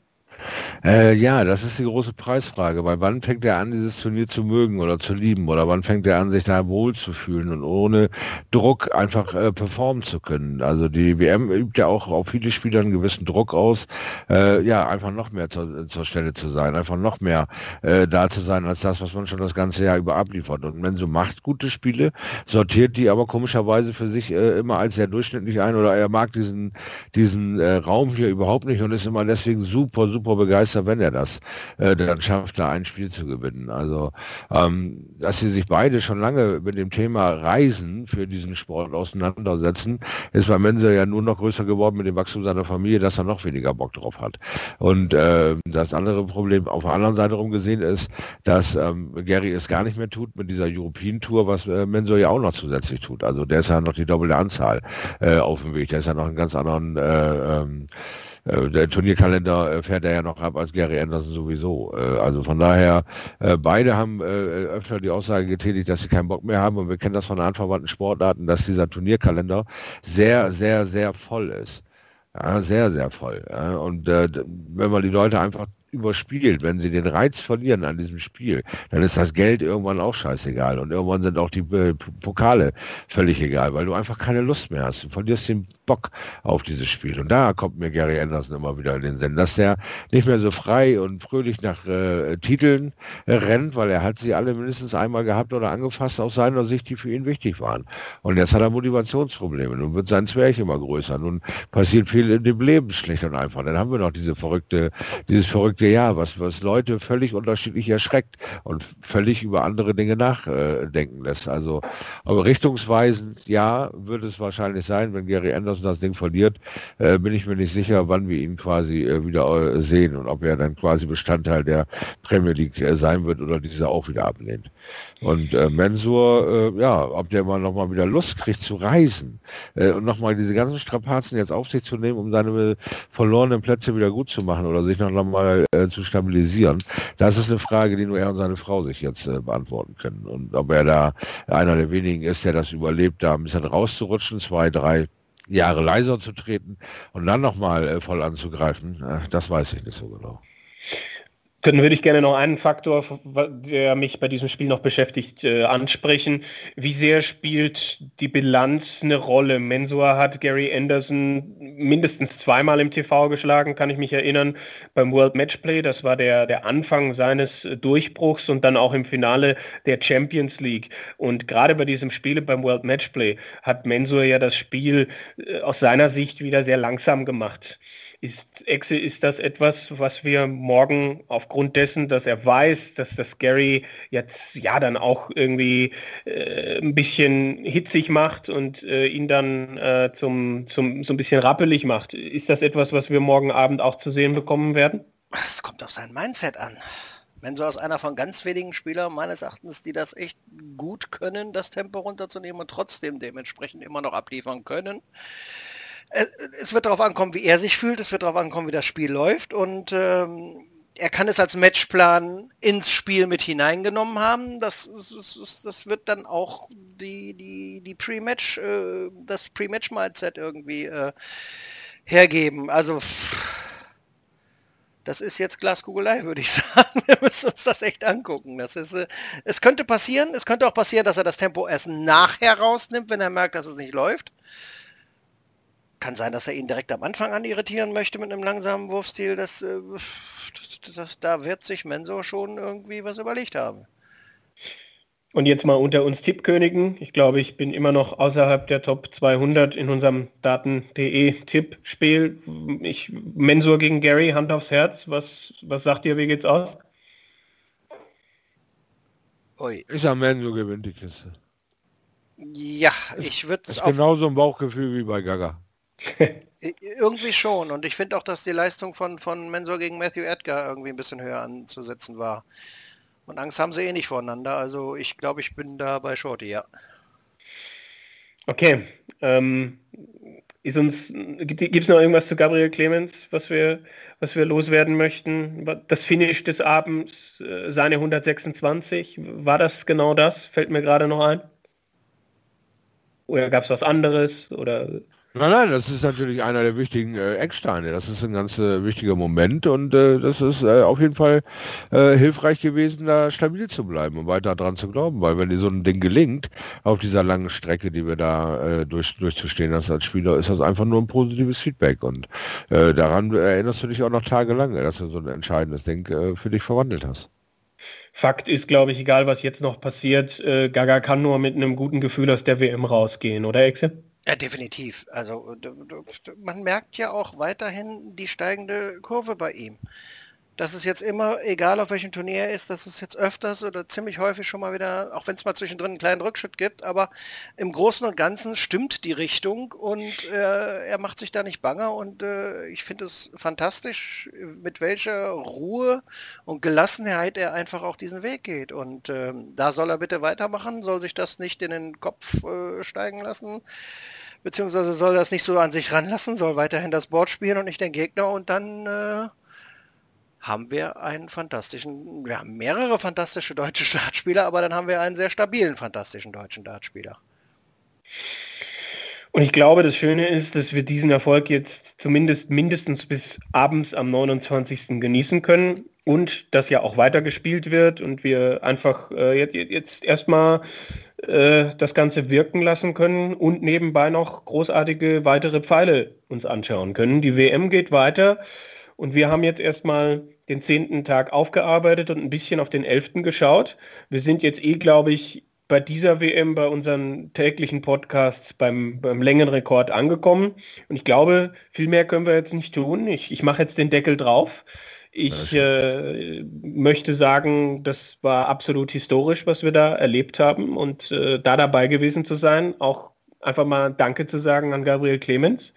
Äh, ja, das ist die große Preisfrage, weil wann fängt er an, dieses Turnier zu mögen oder zu lieben oder wann fängt er an, sich da wohl zu fühlen und ohne Druck einfach äh, performen zu können. Also die WM übt ja auch auf viele Spieler einen gewissen Druck aus, äh, ja, einfach noch mehr zur, zur Stelle zu sein, einfach noch mehr äh, da zu sein als das, was man schon das ganze Jahr über abliefert. Und wenn so macht gute Spiele, sortiert die aber komischerweise für sich äh, immer als sehr durchschnittlich ein oder er mag diesen, diesen äh, Raum hier überhaupt nicht und ist immer deswegen super, super begeistert begeistert, wenn er das äh, dann schafft, da ein Spiel zu gewinnen. Also, ähm, dass sie sich beide schon lange mit dem Thema Reisen für diesen Sport auseinandersetzen, ist bei Mensa ja nur noch größer geworden mit dem Wachstum seiner Familie, dass er noch weniger Bock drauf hat. Und äh, das andere Problem auf der anderen Seite rum gesehen ist, dass ähm, Gary es gar nicht mehr tut mit dieser European Tour, was äh, Mensur ja auch noch zusätzlich tut. Also der ist ja noch die doppelte Anzahl äh, auf dem Weg. Der ist ja noch einen ganz anderen äh, ähm, äh, der Turnierkalender äh, fährt er ja noch ab als Gary Anderson sowieso. Äh, also von daher, beide haben öfter die Aussage getätigt, dass sie keinen Bock mehr haben und wir kennen das von anverwandten Sportarten, dass dieser Turnierkalender sehr, sehr, sehr voll ist. Ja, sehr, sehr voll. Und äh, wenn man die Leute einfach überspielt, wenn sie den Reiz verlieren an diesem Spiel, dann ist das Geld irgendwann auch scheißegal und irgendwann sind auch die äh, Pokale völlig egal, weil du einfach keine Lust mehr hast. Du verlierst den Bock auf dieses Spiel. Und da kommt mir Gary Anderson immer wieder in den Sinn, dass er nicht mehr so frei und fröhlich nach äh, Titeln äh, rennt, weil er hat sie alle mindestens einmal gehabt oder angefasst aus seiner Sicht, die für ihn wichtig waren. Und jetzt hat er Motivationsprobleme. Nun wird sein Zwerg immer größer. Nun passiert viel in dem Leben schlicht und einfach. Dann haben wir noch diese verrückte, dieses verrückte Jahr, was, was Leute völlig unterschiedlich erschreckt und völlig über andere Dinge nachdenken lässt. Also aber richtungsweisend, ja, wird es wahrscheinlich sein, wenn Gary Anderson das Ding verliert, äh, bin ich mir nicht sicher, wann wir ihn quasi äh, wieder äh, sehen und ob er dann quasi Bestandteil der Premier League äh, sein wird oder diese auch wieder ablehnt. Und äh, Mensur, äh, ja, ob der mal nochmal wieder Lust kriegt zu reisen und nochmal diese ganzen Strapazen jetzt auf sich zu nehmen, um seine verlorenen Plätze wieder gut zu machen oder sich noch mal zu stabilisieren, das ist eine Frage, die nur er und seine Frau sich jetzt beantworten können. Und ob er da einer der wenigen ist, der das überlebt, da ein bisschen rauszurutschen, zwei, drei Jahre leiser zu treten und dann nochmal äh, voll anzugreifen, äh, das weiß ich nicht so genau. Dann würde ich gerne noch einen Faktor, der mich bei diesem Spiel noch beschäftigt, äh, ansprechen. Wie sehr spielt die Bilanz eine Rolle? Mensur hat Gary Anderson mindestens zweimal im TV geschlagen, kann ich mich erinnern, beim World Matchplay. Das war der, der Anfang seines Durchbruchs und dann auch im Finale der Champions League. Und gerade bei diesem Spiel beim World Matchplay hat Mensur ja das Spiel äh, aus seiner Sicht wieder sehr langsam gemacht. Ist, Exe, ist das etwas, was wir morgen aufgrund dessen, dass er weiß, dass das Gary jetzt ja dann auch irgendwie äh, ein bisschen hitzig macht und äh, ihn dann äh, zum, zum, so ein bisschen rappelig macht, ist das etwas, was wir morgen Abend auch zu sehen bekommen werden? Es kommt auf sein Mindset an. Wenn so aus einer von ganz wenigen Spielern meines Erachtens, die das echt gut können, das Tempo runterzunehmen und trotzdem dementsprechend immer noch abliefern können, es wird darauf ankommen, wie er sich fühlt, es wird darauf ankommen, wie das Spiel läuft und ähm, er kann es als Matchplan ins Spiel mit hineingenommen haben. Das, das, das wird dann auch die, die, die Pre-Match, äh, das Pre-Match-Mindset irgendwie äh, hergeben. Also das ist jetzt Glaskugelei, würde ich sagen. Wir müssen uns das echt angucken. Das ist, äh, es könnte passieren, es könnte auch passieren, dass er das Tempo erst nachher rausnimmt, wenn er merkt, dass es nicht läuft. Kann sein, dass er ihn direkt am Anfang an irritieren möchte mit einem langsamen Wurfstil. Das, äh, das, das, da wird sich Mensor schon irgendwie was überlegt haben. Und jetzt mal unter uns Tippkönigen. Ich glaube, ich bin immer noch außerhalb der Top 200 in unserem Daten.de Tippspiel. Ich, Mensur gegen Gary, Hand aufs Herz. Was, was sagt ihr, wie geht's aus? Ui. Ich sag, Mensur gewinnt die Kiste. Ja, ich würde es auch... Genauso ein Bauchgefühl wie bei Gaga. Irgendwie schon. Und ich finde auch, dass die Leistung von, von Mensor gegen Matthew Edgar irgendwie ein bisschen höher anzusetzen war. Und Angst haben sie eh nicht voneinander. Also ich glaube, ich bin da bei Shorty, ja. Okay. Ähm, ist uns, gibt es noch irgendwas zu Gabriel Clemens, was wir, was wir loswerden möchten? Das Finish des Abends, äh, seine 126, war das genau das? Fällt mir gerade noch ein. Oder gab es was anderes? Oder Nein, nein, das ist natürlich einer der wichtigen äh, Ecksteine. Das ist ein ganz äh, wichtiger Moment und äh, das ist äh, auf jeden Fall äh, hilfreich gewesen, da stabil zu bleiben und weiter dran zu glauben, weil wenn dir so ein Ding gelingt, auf dieser langen Strecke, die wir da äh, durch, durchzustehen hast als Spieler, ist das einfach nur ein positives Feedback und daran erinnerst du dich auch noch tagelang, dass du so ein entscheidendes Ding für dich verwandelt hast. Fakt ist, glaube ich, egal was jetzt noch passiert, Gaga kann nur mit einem guten Gefühl aus der WM rausgehen, oder Exe? Ja, definitiv. Also man merkt ja auch weiterhin die steigende Kurve bei ihm. Das ist jetzt immer, egal auf welchem Turnier er ist, dass es jetzt öfters oder ziemlich häufig schon mal wieder, auch wenn es mal zwischendrin einen kleinen Rückschritt gibt, aber im Großen und Ganzen stimmt die Richtung und äh, er macht sich da nicht banger und äh, ich finde es fantastisch, mit welcher Ruhe und Gelassenheit er einfach auch diesen Weg geht. Und äh, da soll er bitte weitermachen, soll sich das nicht in den Kopf äh, steigen lassen beziehungsweise soll das nicht so an sich ranlassen, soll weiterhin das Board spielen und nicht den Gegner und dann äh, haben wir einen fantastischen, wir haben mehrere fantastische deutsche Dartspieler, aber dann haben wir einen sehr stabilen fantastischen deutschen Dartspieler. Und ich glaube, das Schöne ist, dass wir diesen Erfolg jetzt zumindest mindestens bis abends am 29. genießen können und dass ja auch weitergespielt wird und wir einfach äh, jetzt, jetzt erstmal äh, das Ganze wirken lassen können und nebenbei noch großartige weitere Pfeile uns anschauen können. Die WM geht weiter und wir haben jetzt erstmal den zehnten Tag aufgearbeitet und ein bisschen auf den elften geschaut. Wir sind jetzt eh, glaube ich, bei dieser WM, bei unseren täglichen Podcasts beim, beim Längenrekord angekommen. Und ich glaube, viel mehr können wir jetzt nicht tun. Ich, ich mache jetzt den Deckel drauf. Ich äh, möchte sagen, das war absolut historisch, was wir da erlebt haben und äh, da dabei gewesen zu sein, auch einfach mal Danke zu sagen an Gabriel Clemens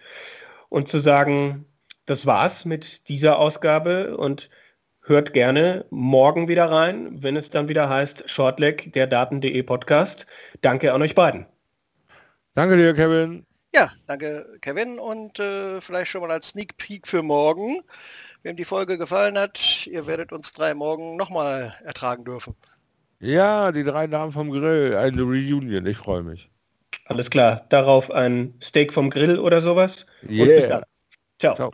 und zu sagen, das war's mit dieser Ausgabe und hört gerne morgen wieder rein, wenn es dann wieder heißt Shortleg, der Daten.de Podcast. Danke an euch beiden. Danke dir, Kevin. Ja, danke, Kevin. Und äh, vielleicht schon mal als Sneak Peek für morgen. Wem die Folge gefallen hat, ihr werdet uns drei morgen nochmal ertragen dürfen. Ja, die drei Damen vom Grill, eine Reunion, ich freue mich. Alles klar, darauf ein Steak vom Grill oder sowas. Yeah. Und bis dann. Ciao. Ciao.